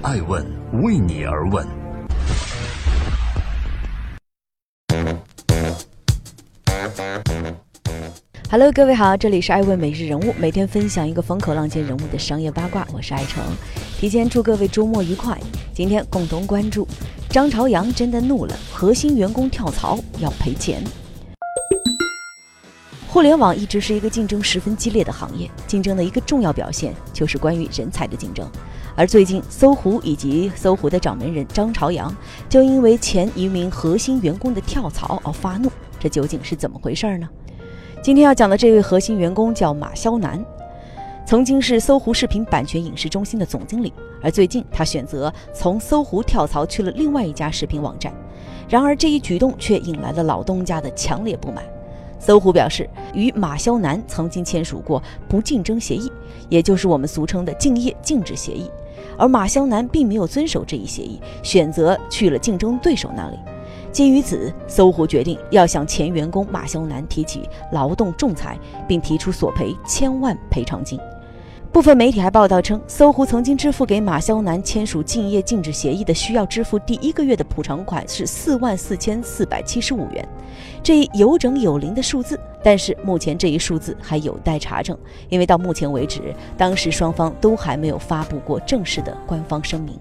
爱问为你而问。Hello，各位好，这里是爱问每日人物，每天分享一个风口浪尖人物的商业八卦，我是爱成。提前祝各位周末愉快。今天共同关注，张朝阳真的怒了，核心员工跳槽要赔钱。互联网一直是一个竞争十分激烈的行业，竞争的一个重要表现就是关于人才的竞争。而最近，搜狐以及搜狐的掌门人张朝阳就因为前一名核心员工的跳槽而发怒，这究竟是怎么回事呢？今天要讲的这位核心员工叫马肖南，曾经是搜狐视频版权影视中心的总经理，而最近他选择从搜狐跳槽去了另外一家视频网站。然而这一举动却引来了老东家的强烈不满。搜狐表示，与马潇南曾经签署过不竞争协议，也就是我们俗称的竞业禁止协议，而马潇南并没有遵守这一协议，选择去了竞争对手那里。基于此，搜狐决定要向前员工马潇南提起劳动仲裁，并提出索赔千万赔偿金。部分媒体还报道称，搜狐曾经支付给马肖南签署竞业禁止协议的需要支付第一个月的补偿款是四万四千四百七十五元，这一有整有零的数字。但是目前这一数字还有待查证，因为到目前为止，当时双方都还没有发布过正式的官方声明。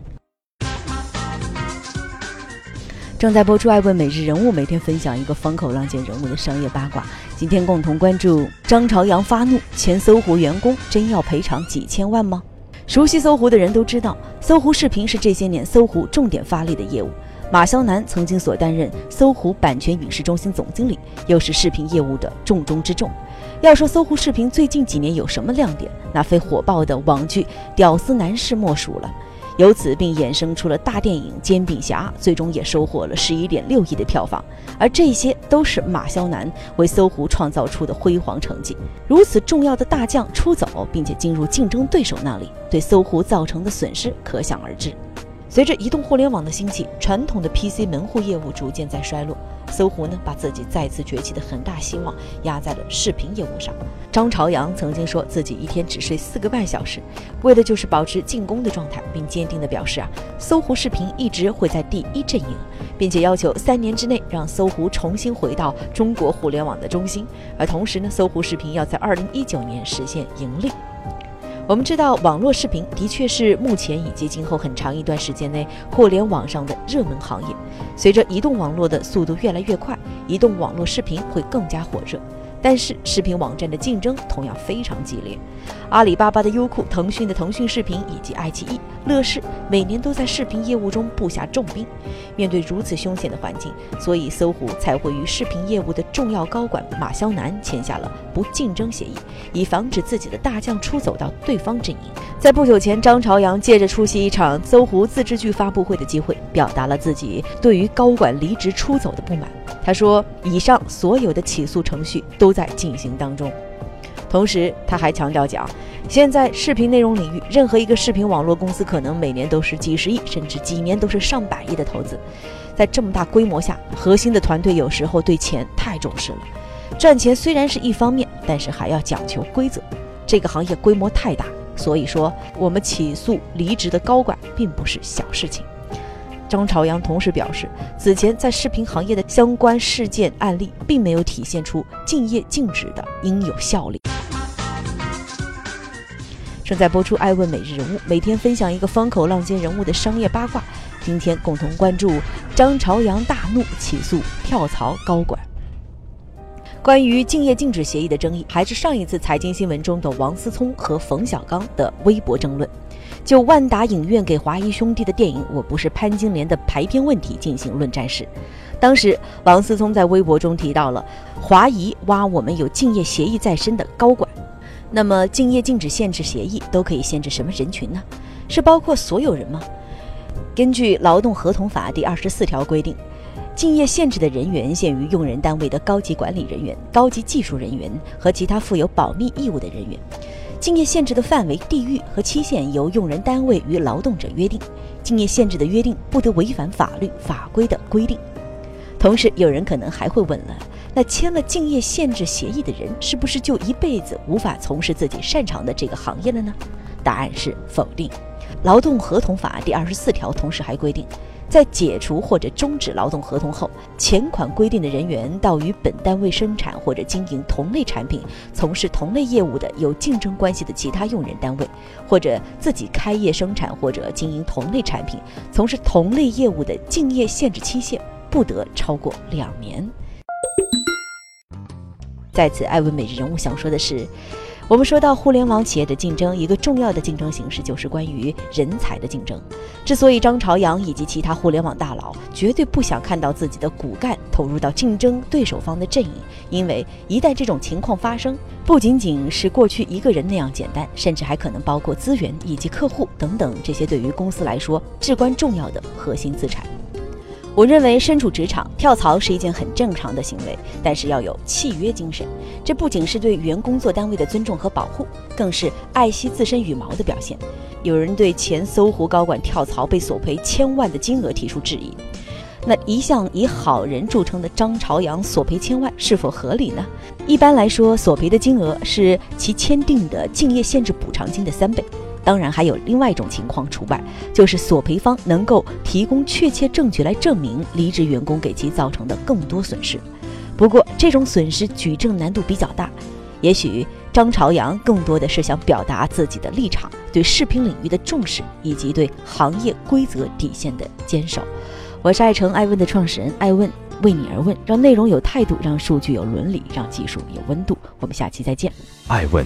正在播出《爱问每日人物》，每天分享一个风口浪尖人物的商业八卦。今天共同关注张朝阳发怒，前搜狐员工真要赔偿几千万吗？熟悉搜狐的人都知道，搜狐视频是这些年搜狐重点发力的业务。马肖南曾经所担任搜狐版权影视中心总经理，又是视频业务的重中之重。要说搜狐视频最近几年有什么亮点，那非火爆的网剧《屌丝男士》莫属了。由此并衍生出了大电影《煎饼侠》，最终也收获了十一点六亿的票房，而这些都是马潇南为搜狐创造出的辉煌成绩。如此重要的大将出走，并且进入竞争对手那里，对搜狐造成的损失可想而知。随着移动互联网的兴起，传统的 PC 门户业务逐渐在衰落。搜狐呢，把自己再次崛起的很大希望压在了视频业务上。张朝阳曾经说自己一天只睡四个半小时，为的就是保持进攻的状态，并坚定地表示啊，搜狐视频一直会在第一阵营，并且要求三年之内让搜狐重新回到中国互联网的中心。而同时呢，搜狐视频要在二零一九年实现盈利。我们知道，网络视频的确是目前以及今后很长一段时间内互联网上的热门行业。随着移动网络的速度越来越快，移动网络视频会更加火热。但是，视频网站的竞争同样非常激烈。阿里巴巴的优酷、腾讯的腾讯视频以及爱奇艺、乐视每年都在视频业务中布下重兵。面对如此凶险的环境，所以搜狐才会与视频业务的重要高管马肖南签下了不竞争协议，以防止自己的大将出走到对方阵营。在不久前，张朝阳借着出席一场搜狐自制剧发布会的机会，表达了自己对于高管离职出走的不满。他说：“以上所有的起诉程序都在进行当中。”同时，他还强调讲，现在视频内容领域，任何一个视频网络公司可能每年都是几十亿，甚至几年都是上百亿的投资。在这么大规模下，核心的团队有时候对钱太重视了。赚钱虽然是一方面，但是还要讲求规则。这个行业规模太大，所以说我们起诉离职的高管并不是小事情。张朝阳同时表示，此前在视频行业的相关事件案例，并没有体现出竞业禁止的应有效力。正在播出《爱问每日人物》，每天分享一个风口浪尖人物的商业八卦。今天共同关注张朝阳大怒起诉跳槽高管。关于竞业禁止协议的争议，还是上一次财经新闻中的王思聪和冯小刚的微博争论。就万达影院给华谊兄弟的电影《我不是潘金莲》的排片问题进行论战时，当时王思聪在微博中提到了华谊挖我们有竞业协议在身的高管。那么，竞业禁止限制协议都可以限制什么人群呢？是包括所有人吗？根据劳动合同法第二十四条规定，竞业限制的人员限于用人单位的高级管理人员、高级技术人员和其他负有保密义务的人员。竞业限制的范围、地域和期限由用人单位与劳动者约定。竞业限制的约定不得违反法律法规的规定。同时，有人可能还会问了。那签了竞业限制协议的人，是不是就一辈子无法从事自己擅长的这个行业了呢？答案是否定。劳动合同法第二十四条同时还规定。在解除或者终止劳动合同后，前款规定的人员到与本单位生产或者经营同类产品、从事同类业务的有竞争关系的其他用人单位，或者自己开业生产或者经营同类产品、从事同类业务的竞业限制期限不得超过两年。在此，艾文每日人物想说的是。我们说到互联网企业的竞争，一个重要的竞争形式就是关于人才的竞争。之所以张朝阳以及其他互联网大佬绝对不想看到自己的骨干投入到竞争对手方的阵营，因为一旦这种情况发生，不仅仅是过去一个人那样简单，甚至还可能包括资源以及客户等等这些对于公司来说至关重要的核心资产。我认为身处职场跳槽是一件很正常的行为，但是要有契约精神。这不仅是对原工作单位的尊重和保护，更是爱惜自身羽毛的表现。有人对前搜狐高管跳槽被索赔千万的金额提出质疑，那一向以好人著称的张朝阳索赔千万是否合理呢？一般来说，索赔的金额是其签订的竞业限制补偿金的三倍。当然，还有另外一种情况除外，就是索赔方能够提供确切证据来证明离职员工给其造成的更多损失。不过，这种损失举证难度比较大。也许张朝阳更多的是想表达自己的立场，对视频领域的重视，以及对行业规则底线的坚守。我是爱成爱问的创始人爱问，为你而问，让内容有态度，让数据有伦理，让技术有温度。我们下期再见。爱问。